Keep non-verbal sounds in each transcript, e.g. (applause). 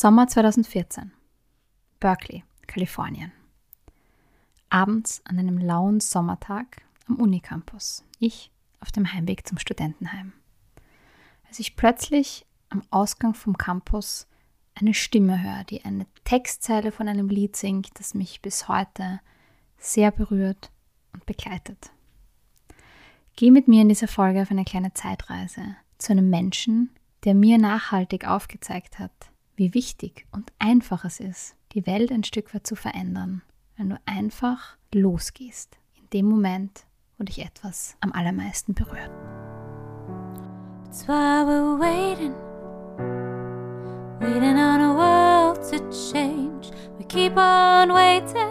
Sommer 2014. Berkeley, Kalifornien. Abends an einem lauen Sommertag am Unicampus. Ich auf dem Heimweg zum Studentenheim. Als ich plötzlich am Ausgang vom Campus eine Stimme höre, die eine Textzeile von einem Lied singt, das mich bis heute sehr berührt und begleitet. Geh mit mir in dieser Folge auf eine kleine Zeitreise zu einem Menschen, der mir nachhaltig aufgezeigt hat, wie wichtig und einfach es ist, die Welt ein Stück weit zu verändern, wenn du einfach losgehst, in dem Moment, wo dich etwas am allermeisten berührt. That's why we're waiting, waiting on a world to change. We keep on waiting,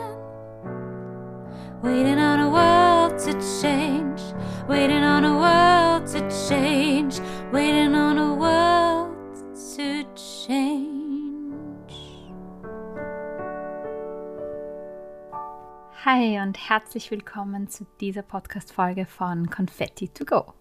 waiting on a world to change, waiting on a world to change, Hi und herzlich willkommen zu dieser Podcast-Folge von Confetti to Go.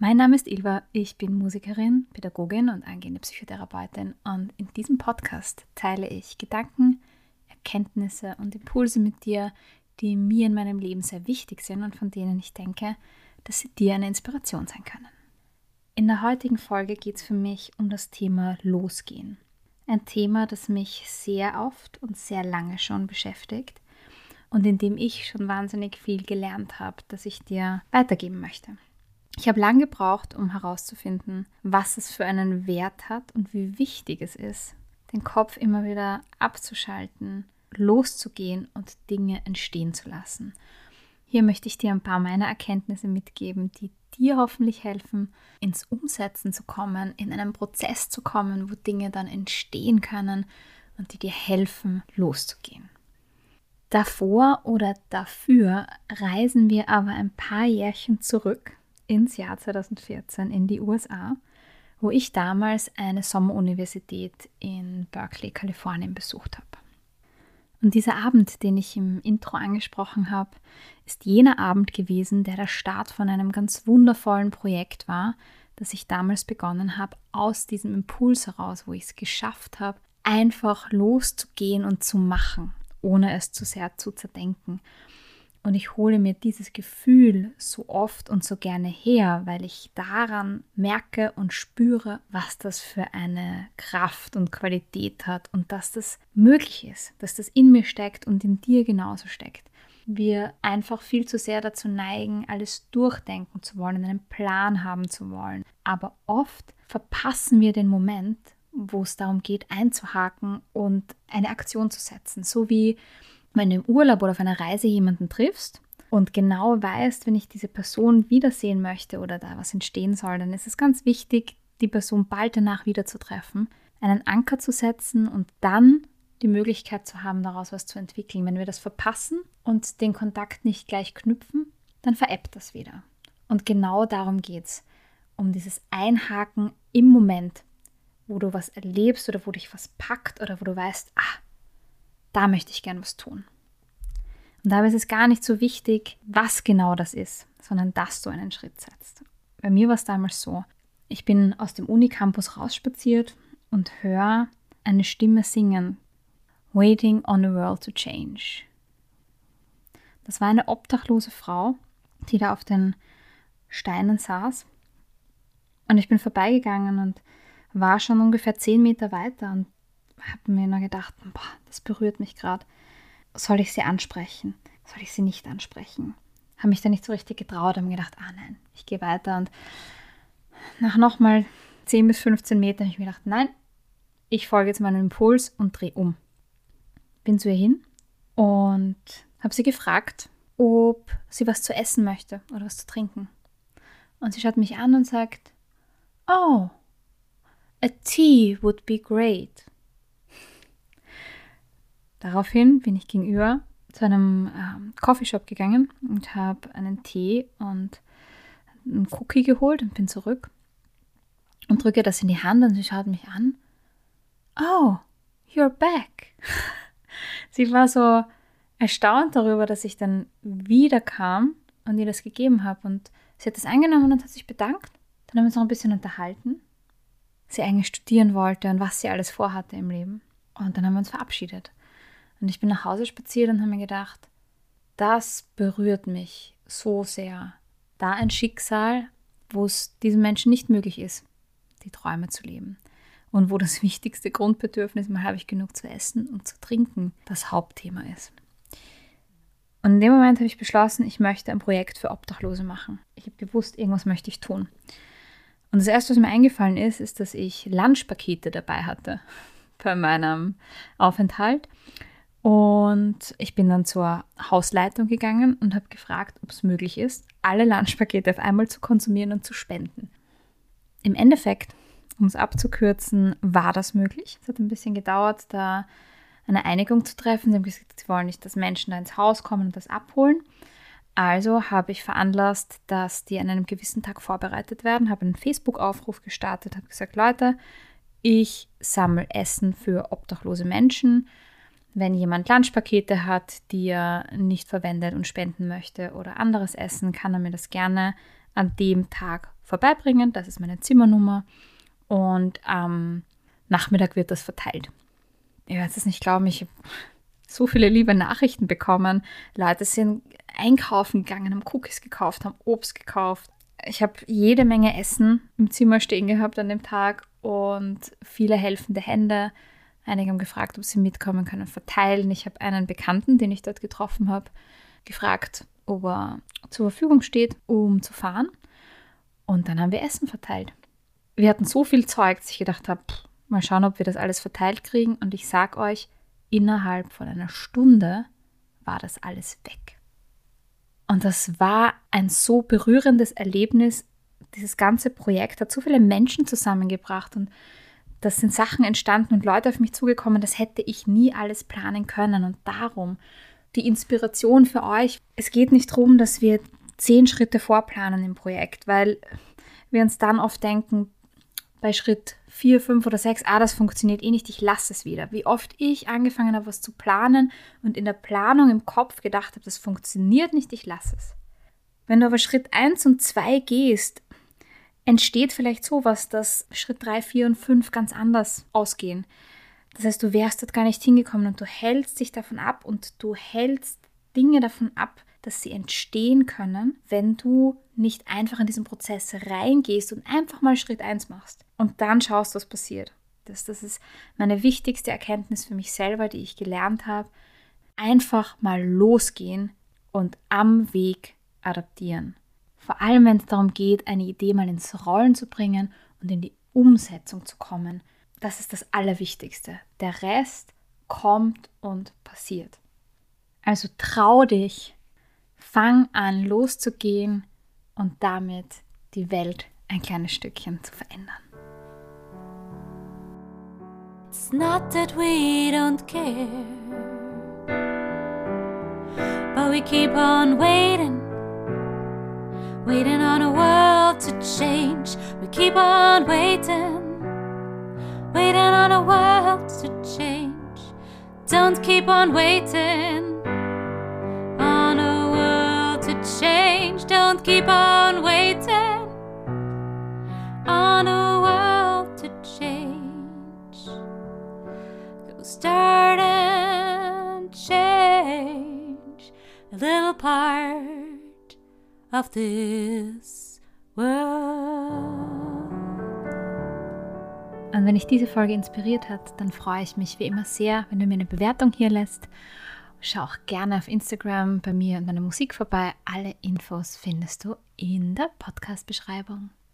Mein Name ist Ilva, ich bin Musikerin, Pädagogin und angehende Psychotherapeutin und in diesem Podcast teile ich Gedanken, Erkenntnisse und Impulse mit dir, die mir in meinem Leben sehr wichtig sind und von denen ich denke, dass sie dir eine Inspiration sein können. In der heutigen Folge geht es für mich um das Thema Losgehen. Ein Thema, das mich sehr oft und sehr lange schon beschäftigt und in dem ich schon wahnsinnig viel gelernt habe, das ich dir weitergeben möchte. Ich habe lange gebraucht, um herauszufinden, was es für einen Wert hat und wie wichtig es ist, den Kopf immer wieder abzuschalten, loszugehen und Dinge entstehen zu lassen. Hier möchte ich dir ein paar meiner Erkenntnisse mitgeben, die dir hoffentlich helfen, ins Umsetzen zu kommen, in einen Prozess zu kommen, wo Dinge dann entstehen können und die dir helfen, loszugehen. Davor oder dafür reisen wir aber ein paar Jährchen zurück ins Jahr 2014 in die USA, wo ich damals eine Sommeruniversität in Berkeley, Kalifornien besucht habe. Und dieser Abend, den ich im Intro angesprochen habe, ist jener Abend gewesen, der der Start von einem ganz wundervollen Projekt war, das ich damals begonnen habe, aus diesem Impuls heraus, wo ich es geschafft habe, einfach loszugehen und zu machen ohne es zu sehr zu zerdenken. Und ich hole mir dieses Gefühl so oft und so gerne her, weil ich daran merke und spüre, was das für eine Kraft und Qualität hat und dass das möglich ist, dass das in mir steckt und in dir genauso steckt. Wir einfach viel zu sehr dazu neigen, alles durchdenken zu wollen, einen Plan haben zu wollen. Aber oft verpassen wir den Moment, wo es darum geht, einzuhaken und eine Aktion zu setzen. So wie wenn du im Urlaub oder auf einer Reise jemanden triffst und genau weißt, wenn ich diese Person wiedersehen möchte oder da was entstehen soll, dann ist es ganz wichtig, die Person bald danach wieder zu treffen, einen Anker zu setzen und dann die Möglichkeit zu haben, daraus was zu entwickeln. Wenn wir das verpassen und den Kontakt nicht gleich knüpfen, dann veräppt das wieder. Und genau darum geht es, um dieses Einhaken im Moment, wo du was erlebst oder wo dich was packt oder wo du weißt, ah, da möchte ich gern was tun. Und dabei ist es gar nicht so wichtig, was genau das ist, sondern dass du einen Schritt setzt. Bei mir war es damals so, ich bin aus dem Unicampus rausspaziert und höre eine Stimme singen, Waiting on the World to Change. Das war eine obdachlose Frau, die da auf den Steinen saß. Und ich bin vorbeigegangen und war schon ungefähr zehn Meter weiter und habe mir nur gedacht, boah, das berührt mich gerade. Soll ich sie ansprechen? Soll ich sie nicht ansprechen? Habe mich da nicht so richtig getraut, mir gedacht, ah nein, ich gehe weiter. Und nach nochmal 10 bis 15 Metern habe ich mir gedacht, nein, ich folge jetzt meinem Impuls und drehe um. Bin zu ihr hin und habe sie gefragt, ob sie was zu essen möchte oder was zu trinken. Und sie schaut mich an und sagt, oh, A tea would be great. Daraufhin bin ich gegenüber zu einem ähm, Coffeeshop gegangen und habe einen Tee und einen Cookie geholt und bin zurück und drücke das in die Hand und sie schaut mich an. Oh, you're back. (laughs) sie war so erstaunt darüber, dass ich dann wieder kam und ihr das gegeben habe und sie hat das angenommen und hat sich bedankt. Dann haben wir uns noch ein bisschen unterhalten sie eigentlich studieren wollte und was sie alles vorhatte im Leben. Und dann haben wir uns verabschiedet. Und ich bin nach Hause spaziert und habe mir gedacht, das berührt mich so sehr. Da ein Schicksal, wo es diesen Menschen nicht möglich ist, die Träume zu leben. Und wo das (laughs) wichtigste Grundbedürfnis, mal habe ich genug zu essen und zu trinken, das Hauptthema ist. Und in dem Moment habe ich beschlossen, ich möchte ein Projekt für Obdachlose machen. Ich habe gewusst, irgendwas möchte ich tun. Und das erste, was mir eingefallen ist, ist, dass ich Lunchpakete dabei hatte (laughs) bei meinem Aufenthalt. Und ich bin dann zur Hausleitung gegangen und habe gefragt, ob es möglich ist, alle Lunchpakete auf einmal zu konsumieren und zu spenden. Im Endeffekt, um es abzukürzen, war das möglich. Es hat ein bisschen gedauert, da eine Einigung zu treffen. Sie haben gesagt, sie wollen nicht, dass Menschen da ins Haus kommen und das abholen. Also habe ich veranlasst, dass die an einem gewissen Tag vorbereitet werden, habe einen Facebook-Aufruf gestartet, habe gesagt, Leute, ich sammle Essen für obdachlose Menschen. Wenn jemand Lunchpakete hat, die er nicht verwendet und spenden möchte oder anderes Essen, kann er mir das gerne an dem Tag vorbeibringen. Das ist meine Zimmernummer. Und am Nachmittag wird das verteilt. Ich werde es nicht glauben, ich so viele liebe Nachrichten bekommen. Leute sind einkaufen gegangen, haben Cookies gekauft, haben Obst gekauft. Ich habe jede Menge Essen im Zimmer stehen gehabt an dem Tag und viele helfende Hände. Einige haben gefragt, ob sie mitkommen können, verteilen. Ich habe einen Bekannten, den ich dort getroffen habe, gefragt, ob er zur Verfügung steht, um zu fahren. Und dann haben wir Essen verteilt. Wir hatten so viel Zeug, dass ich gedacht habe, mal schauen, ob wir das alles verteilt kriegen. Und ich sag euch, innerhalb von einer Stunde war das alles weg. Und das war ein so berührendes Erlebnis. Dieses ganze Projekt hat so viele Menschen zusammengebracht und das sind Sachen entstanden und Leute auf mich zugekommen, das hätte ich nie alles planen können. Und darum die Inspiration für euch. Es geht nicht darum, dass wir zehn Schritte vorplanen im Projekt, weil wir uns dann oft denken, bei Schritt vier, fünf oder sechs, ah, das funktioniert eh nicht, ich lasse es wieder. Wie oft ich angefangen habe, was zu planen und in der Planung im Kopf gedacht habe, das funktioniert nicht, ich lasse es. Wenn du aber Schritt eins und zwei gehst, entsteht vielleicht sowas, dass Schritt drei, vier und fünf ganz anders ausgehen. Das heißt, du wärst dort gar nicht hingekommen und du hältst dich davon ab und du hältst Dinge davon ab, dass sie entstehen können, wenn du nicht einfach in diesen Prozess reingehst und einfach mal Schritt 1 machst und dann schaust, was passiert. Das, das ist meine wichtigste Erkenntnis für mich selber, die ich gelernt habe. Einfach mal losgehen und am Weg adaptieren. Vor allem, wenn es darum geht, eine Idee mal ins Rollen zu bringen und in die Umsetzung zu kommen. Das ist das Allerwichtigste. Der Rest kommt und passiert. Also trau dich, fang an loszugehen und damit die Welt ein kleines Stückchen zu verändern. It's not that we don't care, but we keep on waiting, waiting on a world to change. We keep on waiting, waiting on a world to change. Don't keep on waiting Don't keep on waiting on a world to change. Go start and change a little part of this world. Und wenn dich diese Folge inspiriert hat, dann freue ich mich wie immer sehr, wenn du mir eine Bewertung hier lässt. Schau auch gerne auf Instagram bei mir und meiner Musik vorbei. Alle Infos findest du in der Podcast-Beschreibung.